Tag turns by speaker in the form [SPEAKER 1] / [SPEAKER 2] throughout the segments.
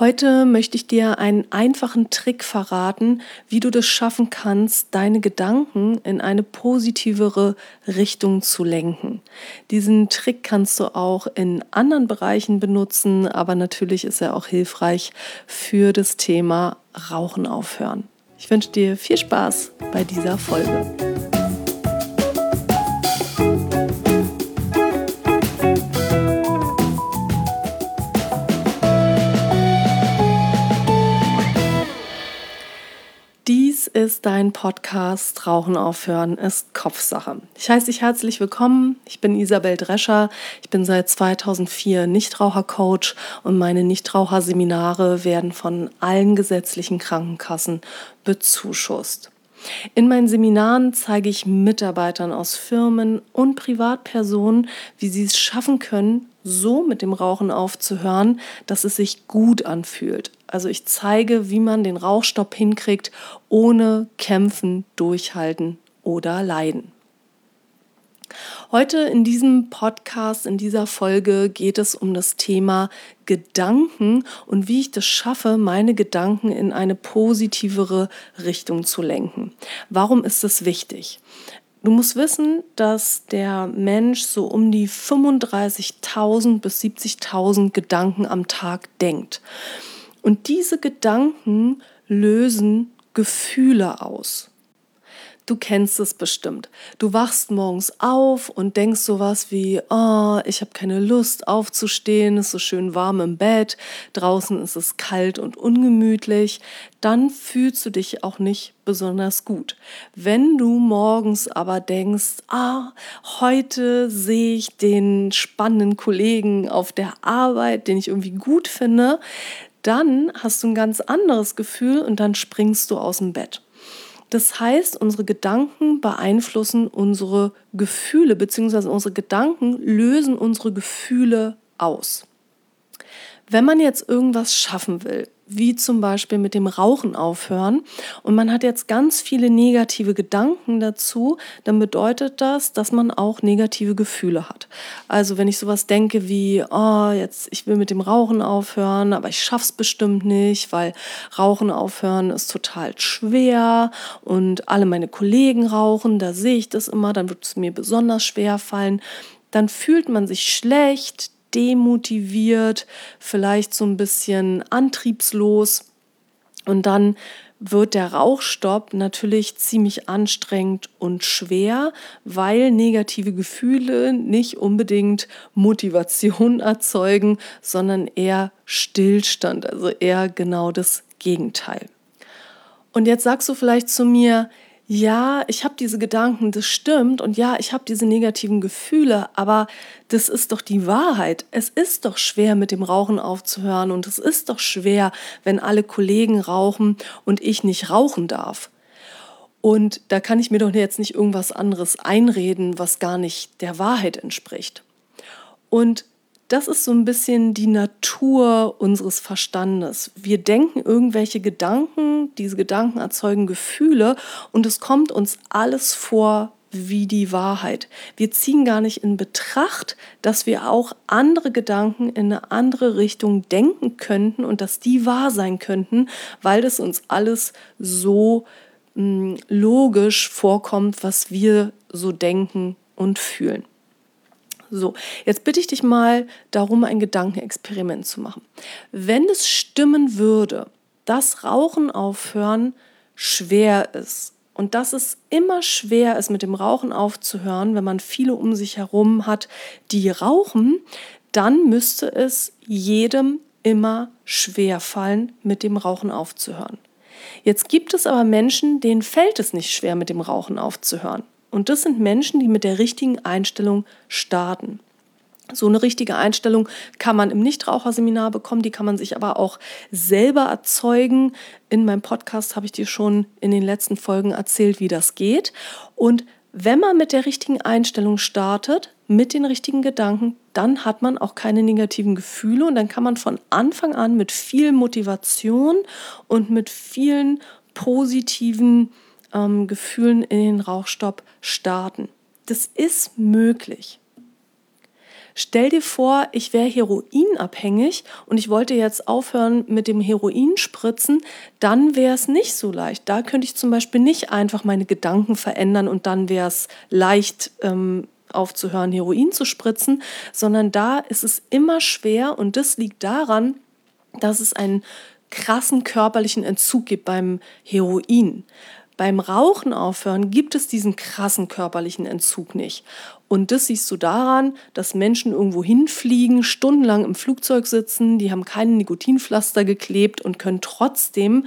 [SPEAKER 1] Heute möchte ich dir einen einfachen Trick verraten, wie du das schaffen kannst, deine Gedanken in eine positivere Richtung zu lenken. Diesen Trick kannst du auch in anderen Bereichen benutzen, aber natürlich ist er auch hilfreich für das Thema Rauchen aufhören. Ich wünsche dir viel Spaß bei dieser Folge. Dein Podcast Rauchen aufhören ist Kopfsache. Ich heiße dich herzlich willkommen. Ich bin Isabel Drescher. Ich bin seit 2004 Nichtrauchercoach und meine Nichtraucherseminare werden von allen gesetzlichen Krankenkassen bezuschusst. In meinen Seminaren zeige ich Mitarbeitern aus Firmen und Privatpersonen, wie sie es schaffen können, so mit dem Rauchen aufzuhören, dass es sich gut anfühlt. Also ich zeige, wie man den Rauchstopp hinkriegt, ohne kämpfen, durchhalten oder leiden. Heute in diesem Podcast, in dieser Folge geht es um das Thema Gedanken und wie ich das schaffe, meine Gedanken in eine positivere Richtung zu lenken. Warum ist das wichtig? Du musst wissen, dass der Mensch so um die 35.000 bis 70.000 Gedanken am Tag denkt. Und diese Gedanken lösen Gefühle aus. Du kennst es bestimmt. Du wachst morgens auf und denkst sowas wie, oh, ich habe keine Lust aufzustehen, es ist so schön warm im Bett, draußen ist es kalt und ungemütlich. Dann fühlst du dich auch nicht besonders gut. Wenn du morgens aber denkst, ah, heute sehe ich den spannenden Kollegen auf der Arbeit, den ich irgendwie gut finde, dann hast du ein ganz anderes Gefühl und dann springst du aus dem Bett. Das heißt, unsere Gedanken beeinflussen unsere Gefühle, beziehungsweise unsere Gedanken lösen unsere Gefühle aus. Wenn man jetzt irgendwas schaffen will, wie zum Beispiel mit dem Rauchen aufhören und man hat jetzt ganz viele negative Gedanken dazu, dann bedeutet das, dass man auch negative Gefühle hat. Also wenn ich sowas denke wie, oh, jetzt ich will mit dem Rauchen aufhören, aber ich schaff's bestimmt nicht, weil Rauchen aufhören ist total schwer und alle meine Kollegen rauchen, da sehe ich das immer, dann wird es mir besonders schwer fallen. Dann fühlt man sich schlecht, demotiviert, vielleicht so ein bisschen antriebslos. Und dann wird der Rauchstopp natürlich ziemlich anstrengend und schwer, weil negative Gefühle nicht unbedingt Motivation erzeugen, sondern eher Stillstand, also eher genau das Gegenteil. Und jetzt sagst du vielleicht zu mir, ja, ich habe diese Gedanken, das stimmt und ja, ich habe diese negativen Gefühle, aber das ist doch die Wahrheit. Es ist doch schwer, mit dem Rauchen aufzuhören und es ist doch schwer, wenn alle Kollegen rauchen und ich nicht rauchen darf. Und da kann ich mir doch jetzt nicht irgendwas anderes einreden, was gar nicht der Wahrheit entspricht. Und das ist so ein bisschen die Natur unseres Verstandes. Wir denken irgendwelche Gedanken, diese Gedanken erzeugen Gefühle und es kommt uns alles vor wie die Wahrheit. Wir ziehen gar nicht in Betracht, dass wir auch andere Gedanken in eine andere Richtung denken könnten und dass die wahr sein könnten, weil das uns alles so mh, hm, logisch vorkommt, was wir so denken und fühlen. So, jetzt bitte ich dich mal darum, ein Gedankenexperiment zu machen. Wenn es stimmen würde, dass Rauchen aufhören schwer ist und dass es immer schwer ist, mit dem Rauchen aufzuhören, wenn man viele um sich herum hat, die rauchen, dann müsste es jedem immer schwer fallen, mit dem Rauchen aufzuhören. Jetzt gibt es aber Menschen, denen fällt es nicht schwer, mit dem Rauchen aufzuhören. Und das sind Menschen, die mit der richtigen Einstellung starten. So eine richtige Einstellung kann man im Nichtraucherseminar bekommen, die kann man sich aber auch selber erzeugen. In meinem Podcast habe ich dir schon in den letzten Folgen erzählt, wie das geht. Und wenn man mit der richtigen Einstellung startet, mit den richtigen Gedanken, dann hat man auch keine negativen Gefühle und dann kann man von Anfang an mit viel Motivation und mit vielen positiven ähm, Gefühlen in den Rauchstopp starten. Das ist möglich. Stell dir vor, ich wäre heroinabhängig und ich wollte jetzt aufhören mit dem Heroinspritzen, dann wäre es nicht so leicht. Da könnte ich zum Beispiel nicht einfach meine Gedanken verändern und dann wäre es leicht ähm, aufzuhören, Heroin zu spritzen, sondern da ist es immer schwer und das liegt daran, dass es einen krassen körperlichen Entzug gibt beim Heroin. Beim Rauchen aufhören gibt es diesen krassen körperlichen Entzug nicht. Und das siehst du daran, dass Menschen irgendwo hinfliegen, stundenlang im Flugzeug sitzen, die haben keine Nikotinpflaster geklebt und können trotzdem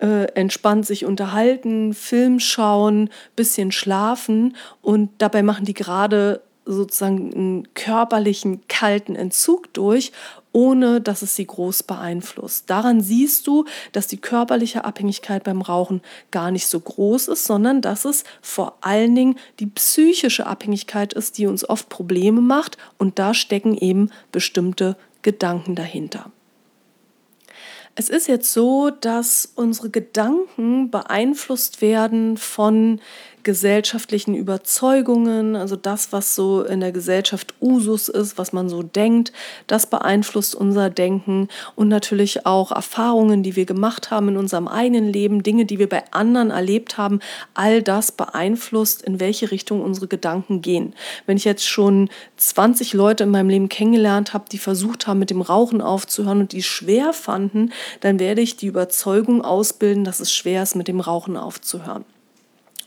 [SPEAKER 1] äh, entspannt sich unterhalten, Film schauen, bisschen schlafen und dabei machen die gerade sozusagen einen körperlichen kalten Entzug durch, ohne dass es sie groß beeinflusst. Daran siehst du, dass die körperliche Abhängigkeit beim Rauchen gar nicht so groß ist, sondern dass es vor allen Dingen die psychische Abhängigkeit ist, die uns oft Probleme macht und da stecken eben bestimmte Gedanken dahinter. Es ist jetzt so, dass unsere Gedanken beeinflusst werden von gesellschaftlichen Überzeugungen, also das, was so in der Gesellschaft Usus ist, was man so denkt, das beeinflusst unser Denken und natürlich auch Erfahrungen, die wir gemacht haben in unserem eigenen Leben, Dinge, die wir bei anderen erlebt haben, all das beeinflusst, in welche Richtung unsere Gedanken gehen. Wenn ich jetzt schon 20 Leute in meinem Leben kennengelernt habe, die versucht haben, mit dem Rauchen aufzuhören und die schwer fanden, dann werde ich die Überzeugung ausbilden, dass es schwer ist, mit dem Rauchen aufzuhören.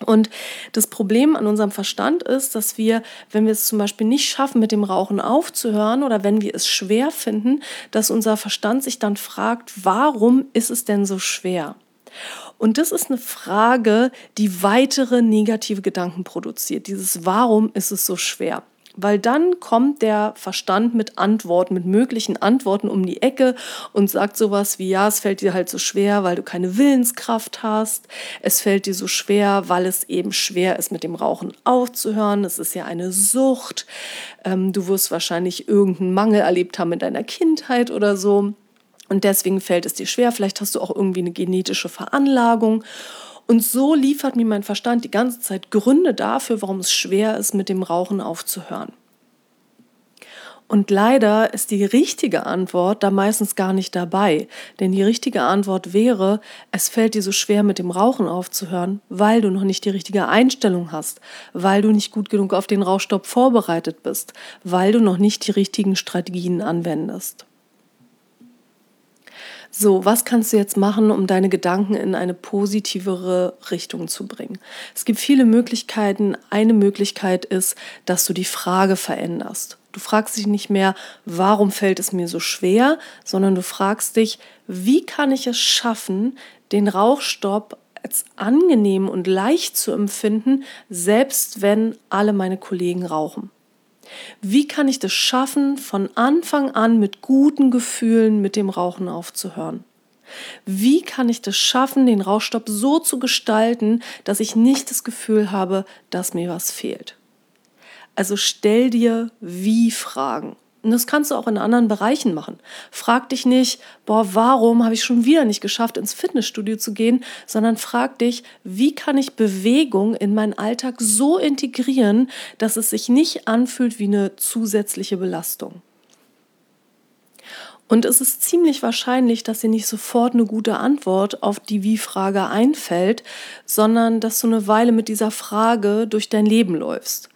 [SPEAKER 1] Und das Problem an unserem Verstand ist, dass wir, wenn wir es zum Beispiel nicht schaffen, mit dem Rauchen aufzuhören oder wenn wir es schwer finden, dass unser Verstand sich dann fragt, warum ist es denn so schwer? Und das ist eine Frage, die weitere negative Gedanken produziert. Dieses Warum ist es so schwer? Weil dann kommt der Verstand mit Antworten, mit möglichen Antworten um die Ecke und sagt sowas wie, ja, es fällt dir halt so schwer, weil du keine Willenskraft hast. Es fällt dir so schwer, weil es eben schwer ist, mit dem Rauchen aufzuhören. Es ist ja eine Sucht. Ähm, du wirst wahrscheinlich irgendeinen Mangel erlebt haben in deiner Kindheit oder so. Und deswegen fällt es dir schwer. Vielleicht hast du auch irgendwie eine genetische Veranlagung. Und so liefert mir mein Verstand die ganze Zeit Gründe dafür, warum es schwer ist, mit dem Rauchen aufzuhören. Und leider ist die richtige Antwort da meistens gar nicht dabei. Denn die richtige Antwort wäre, es fällt dir so schwer, mit dem Rauchen aufzuhören, weil du noch nicht die richtige Einstellung hast, weil du nicht gut genug auf den Rauchstopp vorbereitet bist, weil du noch nicht die richtigen Strategien anwendest. So, was kannst du jetzt machen, um deine Gedanken in eine positivere Richtung zu bringen? Es gibt viele Möglichkeiten. Eine Möglichkeit ist, dass du die Frage veränderst. Du fragst dich nicht mehr, warum fällt es mir so schwer, sondern du fragst dich, wie kann ich es schaffen, den Rauchstopp als angenehm und leicht zu empfinden, selbst wenn alle meine Kollegen rauchen. Wie kann ich das schaffen, von Anfang an mit guten Gefühlen mit dem Rauchen aufzuhören? Wie kann ich das schaffen, den Rauchstopp so zu gestalten, dass ich nicht das Gefühl habe, dass mir was fehlt? Also stell dir wie Fragen. Und das kannst du auch in anderen Bereichen machen. Frag dich nicht, boah, warum habe ich schon wieder nicht geschafft, ins Fitnessstudio zu gehen, sondern frag dich, wie kann ich Bewegung in meinen Alltag so integrieren, dass es sich nicht anfühlt wie eine zusätzliche Belastung. Und es ist ziemlich wahrscheinlich, dass dir nicht sofort eine gute Antwort auf die Wie-Frage einfällt, sondern dass du eine Weile mit dieser Frage durch dein Leben läufst.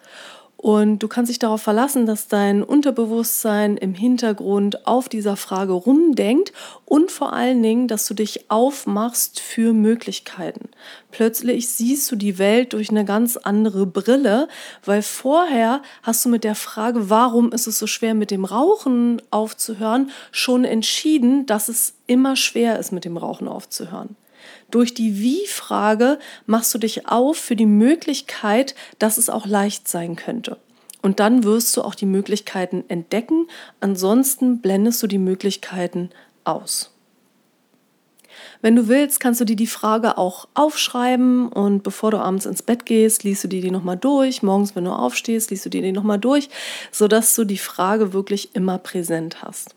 [SPEAKER 1] Und du kannst dich darauf verlassen, dass dein Unterbewusstsein im Hintergrund auf dieser Frage rumdenkt und vor allen Dingen, dass du dich aufmachst für Möglichkeiten. Plötzlich siehst du die Welt durch eine ganz andere Brille, weil vorher hast du mit der Frage, warum ist es so schwer mit dem Rauchen aufzuhören, schon entschieden, dass es immer schwer ist mit dem Rauchen aufzuhören. Durch die Wie-Frage machst du dich auf für die Möglichkeit, dass es auch leicht sein könnte. Und dann wirst du auch die Möglichkeiten entdecken. Ansonsten blendest du die Möglichkeiten aus. Wenn du willst, kannst du dir die Frage auch aufschreiben und bevor du abends ins Bett gehst, liest du dir die nochmal durch. Morgens, wenn du aufstehst, liest du dir die nochmal durch, sodass du die Frage wirklich immer präsent hast.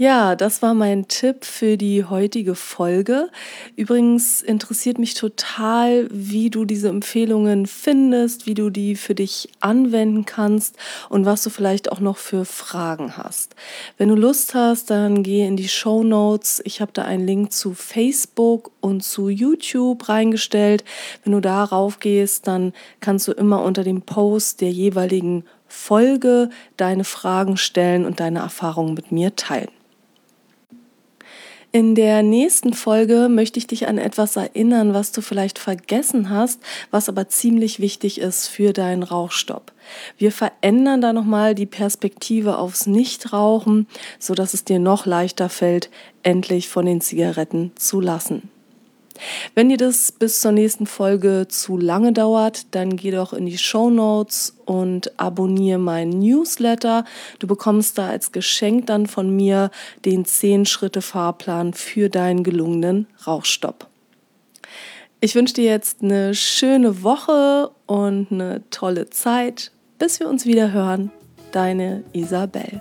[SPEAKER 1] Ja, das war mein Tipp für die heutige Folge. Übrigens interessiert mich total, wie du diese Empfehlungen findest, wie du die für dich anwenden kannst und was du vielleicht auch noch für Fragen hast. Wenn du Lust hast, dann geh in die Show Notes. Ich habe da einen Link zu Facebook und zu YouTube reingestellt. Wenn du darauf gehst, dann kannst du immer unter dem Post der jeweiligen Folge deine Fragen stellen und deine Erfahrungen mit mir teilen. In der nächsten Folge möchte ich dich an etwas erinnern, was du vielleicht vergessen hast, was aber ziemlich wichtig ist für deinen Rauchstopp. Wir verändern da nochmal die Perspektive aufs Nichtrauchen, sodass es dir noch leichter fällt, endlich von den Zigaretten zu lassen. Wenn dir das bis zur nächsten Folge zu lange dauert, dann geh doch in die Show Notes und abonniere meinen Newsletter. Du bekommst da als Geschenk dann von mir den 10-Schritte-Fahrplan für deinen gelungenen Rauchstopp. Ich wünsche dir jetzt eine schöne Woche und eine tolle Zeit. Bis wir uns wieder hören. Deine Isabel.